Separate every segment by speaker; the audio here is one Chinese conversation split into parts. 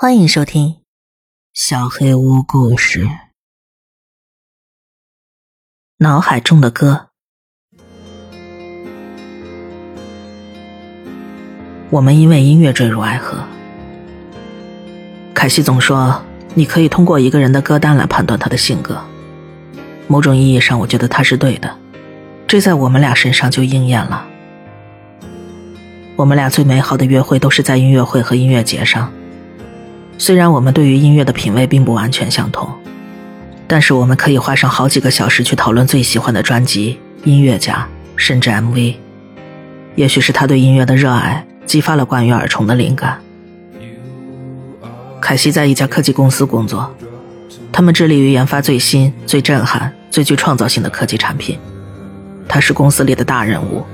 Speaker 1: 欢迎收听《小黑屋故事》。脑海中的歌，我们因为音乐坠入爱河。凯西总说，你可以通过一个人的歌单来判断他的性格。某种意义上，我觉得他是对的。这在我们俩身上就应验了。我们俩最美好的约会都是在音乐会和音乐节上。虽然我们对于音乐的品味并不完全相同，但是我们可以花上好几个小时去讨论最喜欢的专辑、音乐家，甚至 MV。也许是他对音乐的热爱激发了关于耳虫的灵感。凯西在一家科技公司工作，他们致力于研发最新、最震撼、最具创造性的科技产品。他是公司里的大人物，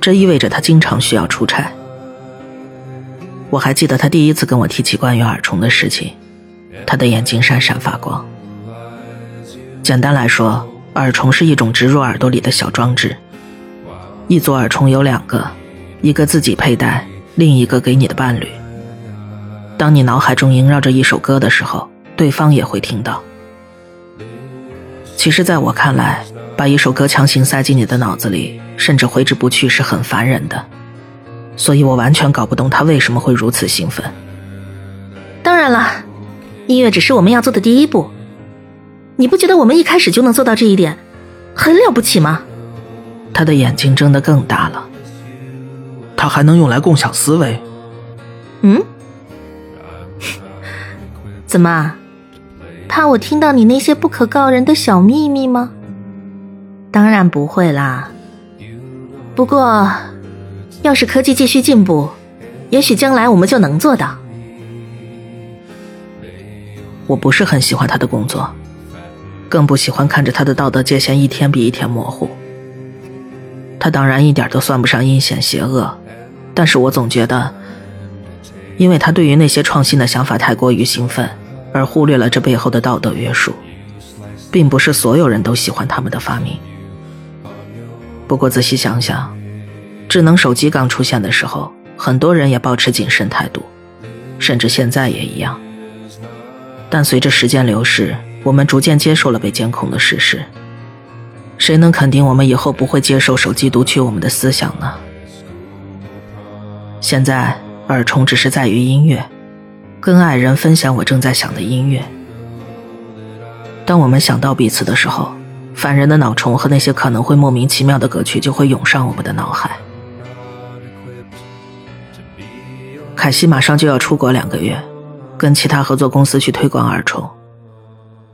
Speaker 1: 这意味着他经常需要出差。我还记得他第一次跟我提起关于耳虫的事情，他的眼睛闪闪发光。简单来说，耳虫是一种植入耳朵里的小装置。一组耳虫有两个，一个自己佩戴，另一个给你的伴侣。当你脑海中萦绕着一首歌的时候，对方也会听到。其实，在我看来，把一首歌强行塞进你的脑子里，甚至挥之不去，是很烦人的。所以我完全搞不懂他为什么会如此兴奋。
Speaker 2: 当然了，音乐只是我们要做的第一步。你不觉得我们一开始就能做到这一点，很了不起吗？
Speaker 1: 他的眼睛睁得更大了。
Speaker 3: 他还能用来共享思维。
Speaker 2: 嗯？怎么？怕我听到你那些不可告人的小秘密吗？当然不会啦。不过。要是科技继续进步，也许将来我们就能做到。
Speaker 1: 我不是很喜欢他的工作，更不喜欢看着他的道德界限一天比一天模糊。他当然一点都算不上阴险邪恶，但是我总觉得，因为他对于那些创新的想法太过于兴奋，而忽略了这背后的道德约束，并不是所有人都喜欢他们的发明。不过仔细想想。智能手机刚出现的时候，很多人也保持谨慎态度，甚至现在也一样。但随着时间流逝，我们逐渐接受了被监控的事实。谁能肯定我们以后不会接受手机读取我们的思想呢？现在，耳虫只是在于音乐，跟爱人分享我正在想的音乐。当我们想到彼此的时候，烦人的脑虫和那些可能会莫名其妙的歌曲就会涌上我们的脑海。凯西马上就要出国两个月，跟其他合作公司去推广耳虫。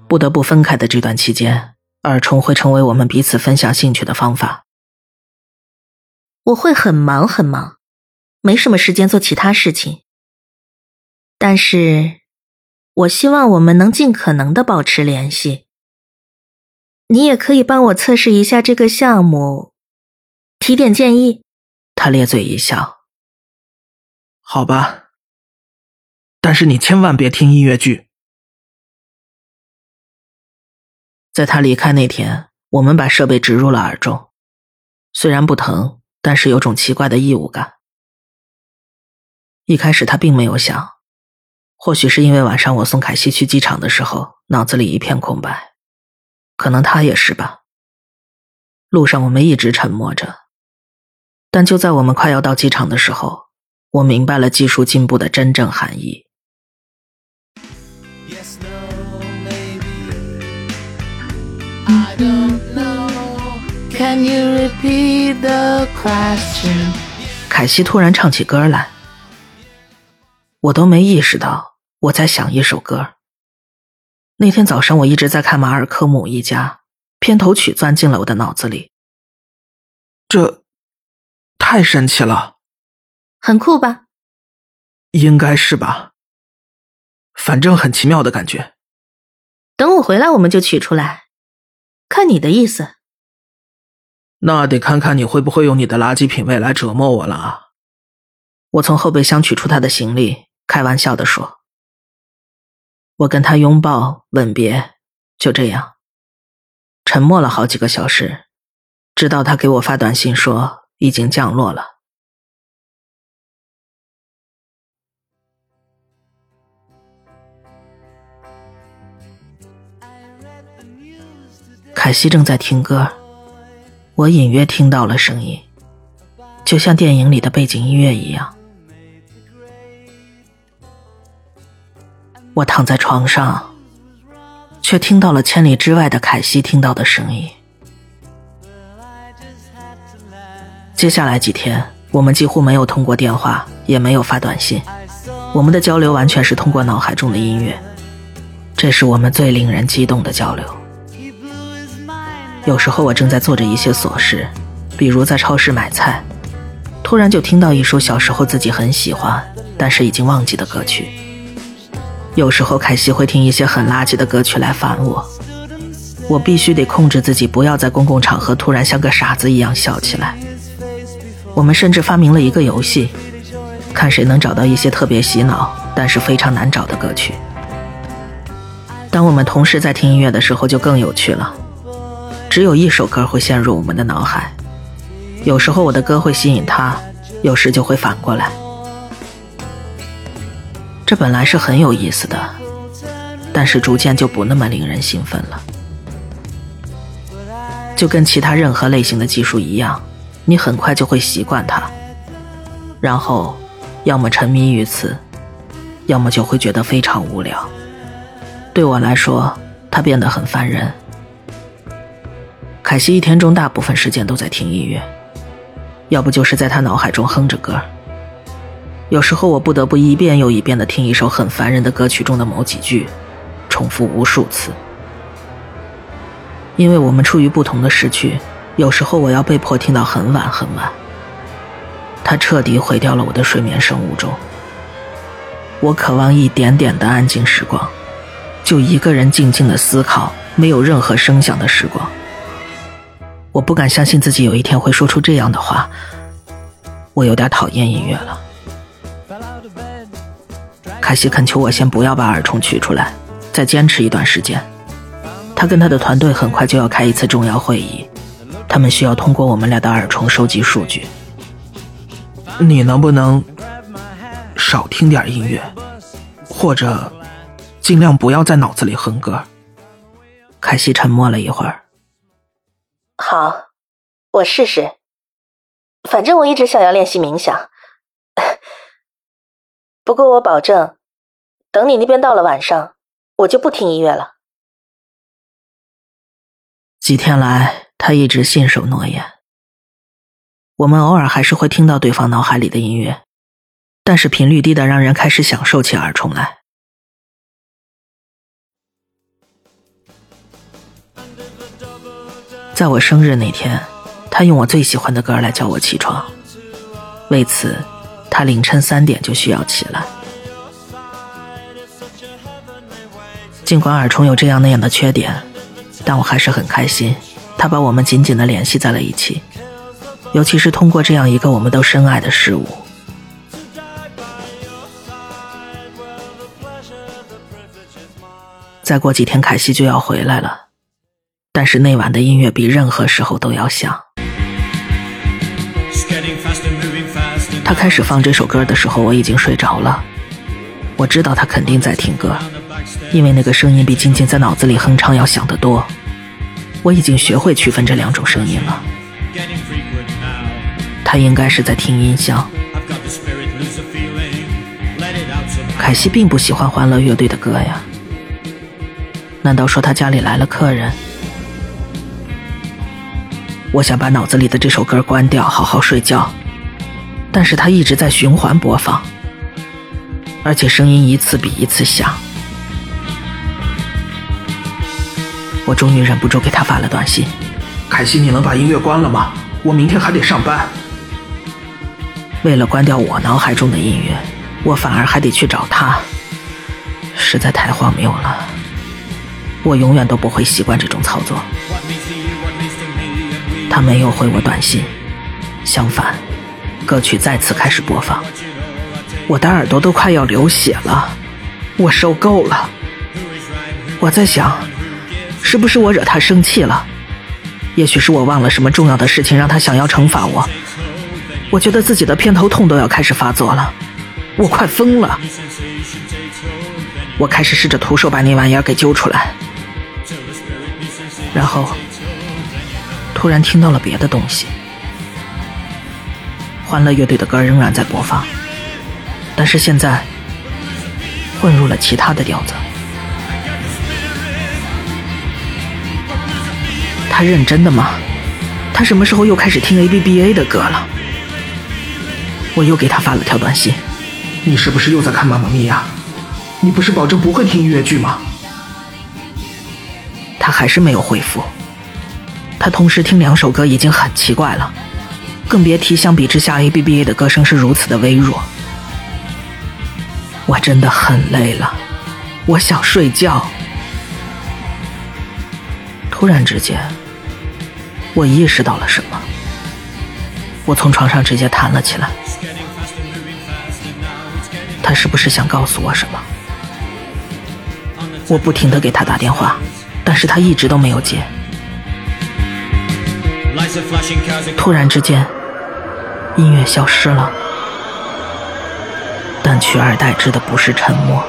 Speaker 1: 不得不分开的这段期间，耳虫会成为我们彼此分享兴趣的方法。
Speaker 2: 我会很忙很忙，没什么时间做其他事情。但是，我希望我们能尽可能的保持联系。你也可以帮我测试一下这个项目，提点建议。
Speaker 1: 他咧嘴一笑。
Speaker 3: 好吧，但是你千万别听音乐剧。
Speaker 1: 在他离开那天，我们把设备植入了耳中，虽然不疼，但是有种奇怪的异物感。一开始他并没有想，或许是因为晚上我送凯西去机场的时候，脑子里一片空白，可能他也是吧。路上我们一直沉默着，但就在我们快要到机场的时候。我明白了技术进步的真正含义。凯西突然唱起歌来，我都没意识到我在想一首歌。那天早上我一直在看《马尔科姆一家》，片头曲钻进了我的脑子里。
Speaker 3: 这太神奇了。
Speaker 2: 很酷吧？
Speaker 3: 应该是吧。反正很奇妙的感觉。
Speaker 2: 等我回来，我们就取出来。看你的意思。
Speaker 3: 那得看看你会不会用你的垃圾品味来折磨我了啊！
Speaker 1: 我从后备箱取出他的行李，开玩笑的说：“我跟他拥抱吻别，就这样，沉默了好几个小时，直到他给我发短信说已经降落了。”凯西正在听歌，我隐约听到了声音，就像电影里的背景音乐一样。我躺在床上，却听到了千里之外的凯西听到的声音。接下来几天，我们几乎没有通过电话，也没有发短信，我们的交流完全是通过脑海中的音乐，这是我们最令人激动的交流。有时候我正在做着一些琐事，比如在超市买菜，突然就听到一首小时候自己很喜欢，但是已经忘记的歌曲。有时候凯西会听一些很垃圾的歌曲来烦我，我必须得控制自己，不要在公共场合突然像个傻子一样笑起来。我们甚至发明了一个游戏，看谁能找到一些特别洗脑但是非常难找的歌曲。当我们同时在听音乐的时候，就更有趣了。只有一首歌会陷入我们的脑海，有时候我的歌会吸引他，有时就会反过来。这本来是很有意思的，但是逐渐就不那么令人兴奋了。就跟其他任何类型的技术一样，你很快就会习惯它，然后要么沉迷于此，要么就会觉得非常无聊。对我来说，它变得很烦人。凯西一天中大部分时间都在听音乐，要不就是在他脑海中哼着歌。有时候我不得不一遍又一遍的听一首很烦人的歌曲中的某几句，重复无数次。因为我们处于不同的时区，有时候我要被迫听到很晚很晚。他彻底毁掉了我的睡眠生物钟。我渴望一点点的安静时光，就一个人静静的思考，没有任何声响的时光。我不敢相信自己有一天会说出这样的话。我有点讨厌音乐了。凯西恳求我先不要把耳虫取出来，再坚持一段时间。他跟他的团队很快就要开一次重要会议，他们需要通过我们俩的耳虫收集数据。
Speaker 3: 你能不能少听点音乐，或者尽量不要在脑子里哼歌？
Speaker 1: 凯西沉默了一会儿。
Speaker 2: 好，我试试。反正我一直想要练习冥想，不过我保证，等你那边到了晚上，我就不听音乐了。
Speaker 1: 几天来，他一直信守诺言。我们偶尔还是会听到对方脑海里的音乐，但是频率低的让人开始享受起耳虫来。在我生日那天，他用我最喜欢的歌来叫我起床。为此，他凌晨三点就需要起来。尽管耳虫有这样那样的缺点，但我还是很开心。他把我们紧紧的联系在了一起，尤其是通过这样一个我们都深爱的事物。再过几天，凯西就要回来了。但是那晚的音乐比任何时候都要响。他开始放这首歌的时候，我已经睡着了。我知道他肯定在听歌，因为那个声音比仅仅在脑子里哼唱要响得多。我已经学会区分这两种声音了。他应该是在听音箱。凯西并不喜欢欢乐乐队的歌呀。难道说他家里来了客人？我想把脑子里的这首歌关掉，好好睡觉，但是它一直在循环播放，而且声音一次比一次响。我终于忍不住给他发了短信：“
Speaker 3: 凯西，你能把音乐关了吗？我明天还得上班。”
Speaker 1: 为了关掉我脑海中的音乐，我反而还得去找他，实在太荒谬了。我永远都不会习惯这种操作。他没有回我短信，相反，歌曲再次开始播放。我的耳朵都快要流血了，我受够了。我在想，是不是我惹他生气了？也许是我忘了什么重要的事情，让他想要惩罚我。我觉得自己的偏头痛都要开始发作了，我快疯了。我开始试着徒手把那玩意儿给揪出来，然后。突然听到了别的东西。欢乐乐队的歌仍然在播放，但是现在混入了其他的调子。他认真的吗？他什么时候又开始听 A B B A 的歌了？我又给他发了条短信：“
Speaker 3: 你是不是又在看《妈妈咪呀》？你不是保证不会听音乐剧吗？”
Speaker 1: 他还是没有回复。他同时听两首歌已经很奇怪了，更别提相比之下 A B B A 的歌声是如此的微弱。我真的很累了，我想睡觉。突然之间。我意识到了什么，我从床上直接弹了起来。他是不是想告诉我什么？我不停的给他打电话，但是他一直都没有接。突然之间，音乐消失了，但取而代之的不是沉默，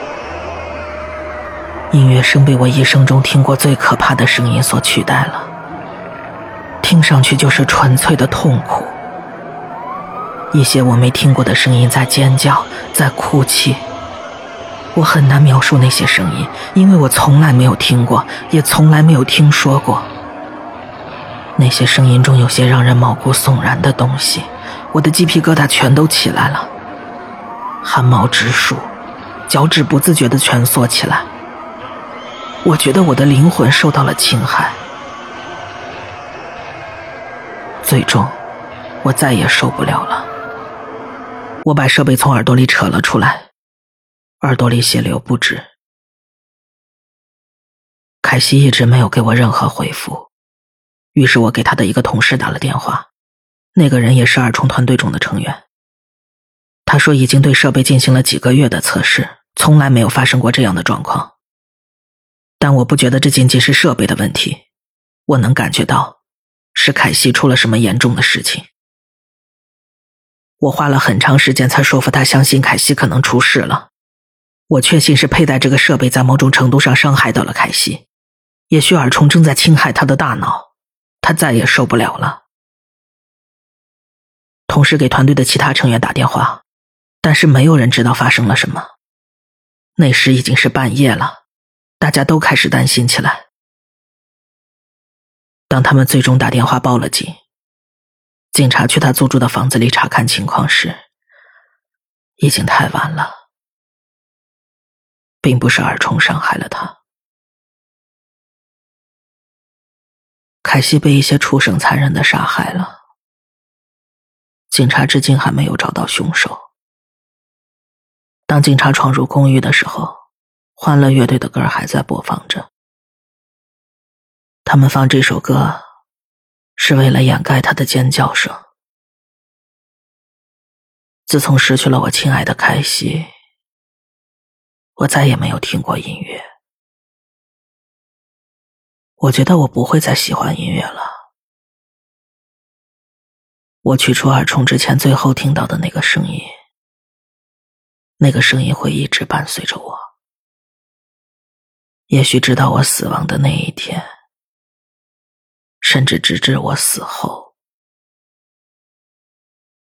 Speaker 1: 音乐声被我一生中听过最可怕的声音所取代了。听上去就是纯粹的痛苦，一些我没听过的声音在尖叫，在哭泣。我很难描述那些声音，因为我从来没有听过，也从来没有听说过。那些声音中有些让人毛骨悚然的东西，我的鸡皮疙瘩全都起来了，汗毛直竖，脚趾不自觉地蜷缩起来。我觉得我的灵魂受到了侵害。最终，我再也受不了了。我把设备从耳朵里扯了出来，耳朵里血流不止。凯西一直没有给我任何回复，于是我给他的一个同事打了电话，那个人也是二重团队中的成员。他说已经对设备进行了几个月的测试，从来没有发生过这样的状况。但我不觉得这仅仅是设备的问题，我能感觉到。是凯西出了什么严重的事情？我花了很长时间才说服他相信凯西可能出事了。我确信是佩戴这个设备在某种程度上伤害到了凯西，也许耳虫正在侵害他的大脑，他再也受不了了。同时给团队的其他成员打电话，但是没有人知道发生了什么。那时已经是半夜了，大家都开始担心起来。当他们最终打电话报了警，警察去他租住的房子里查看情况时，已经太晚了。并不是耳虫伤害了他，凯西被一些畜生残忍的杀害了。警察至今还没有找到凶手。当警察闯入公寓的时候，欢乐乐队的歌还在播放着。他们放这首歌，是为了掩盖他的尖叫声。自从失去了我亲爱的凯西，我再也没有听过音乐。我觉得我不会再喜欢音乐了。我取出耳虫之前最后听到的那个声音，那个声音会一直伴随着我，也许直到我死亡的那一天。甚至直至我死后，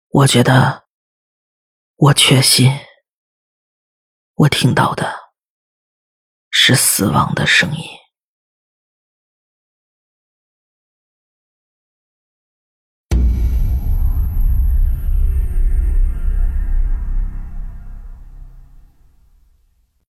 Speaker 1: 我觉得，我确信，我听到的是死亡的声音。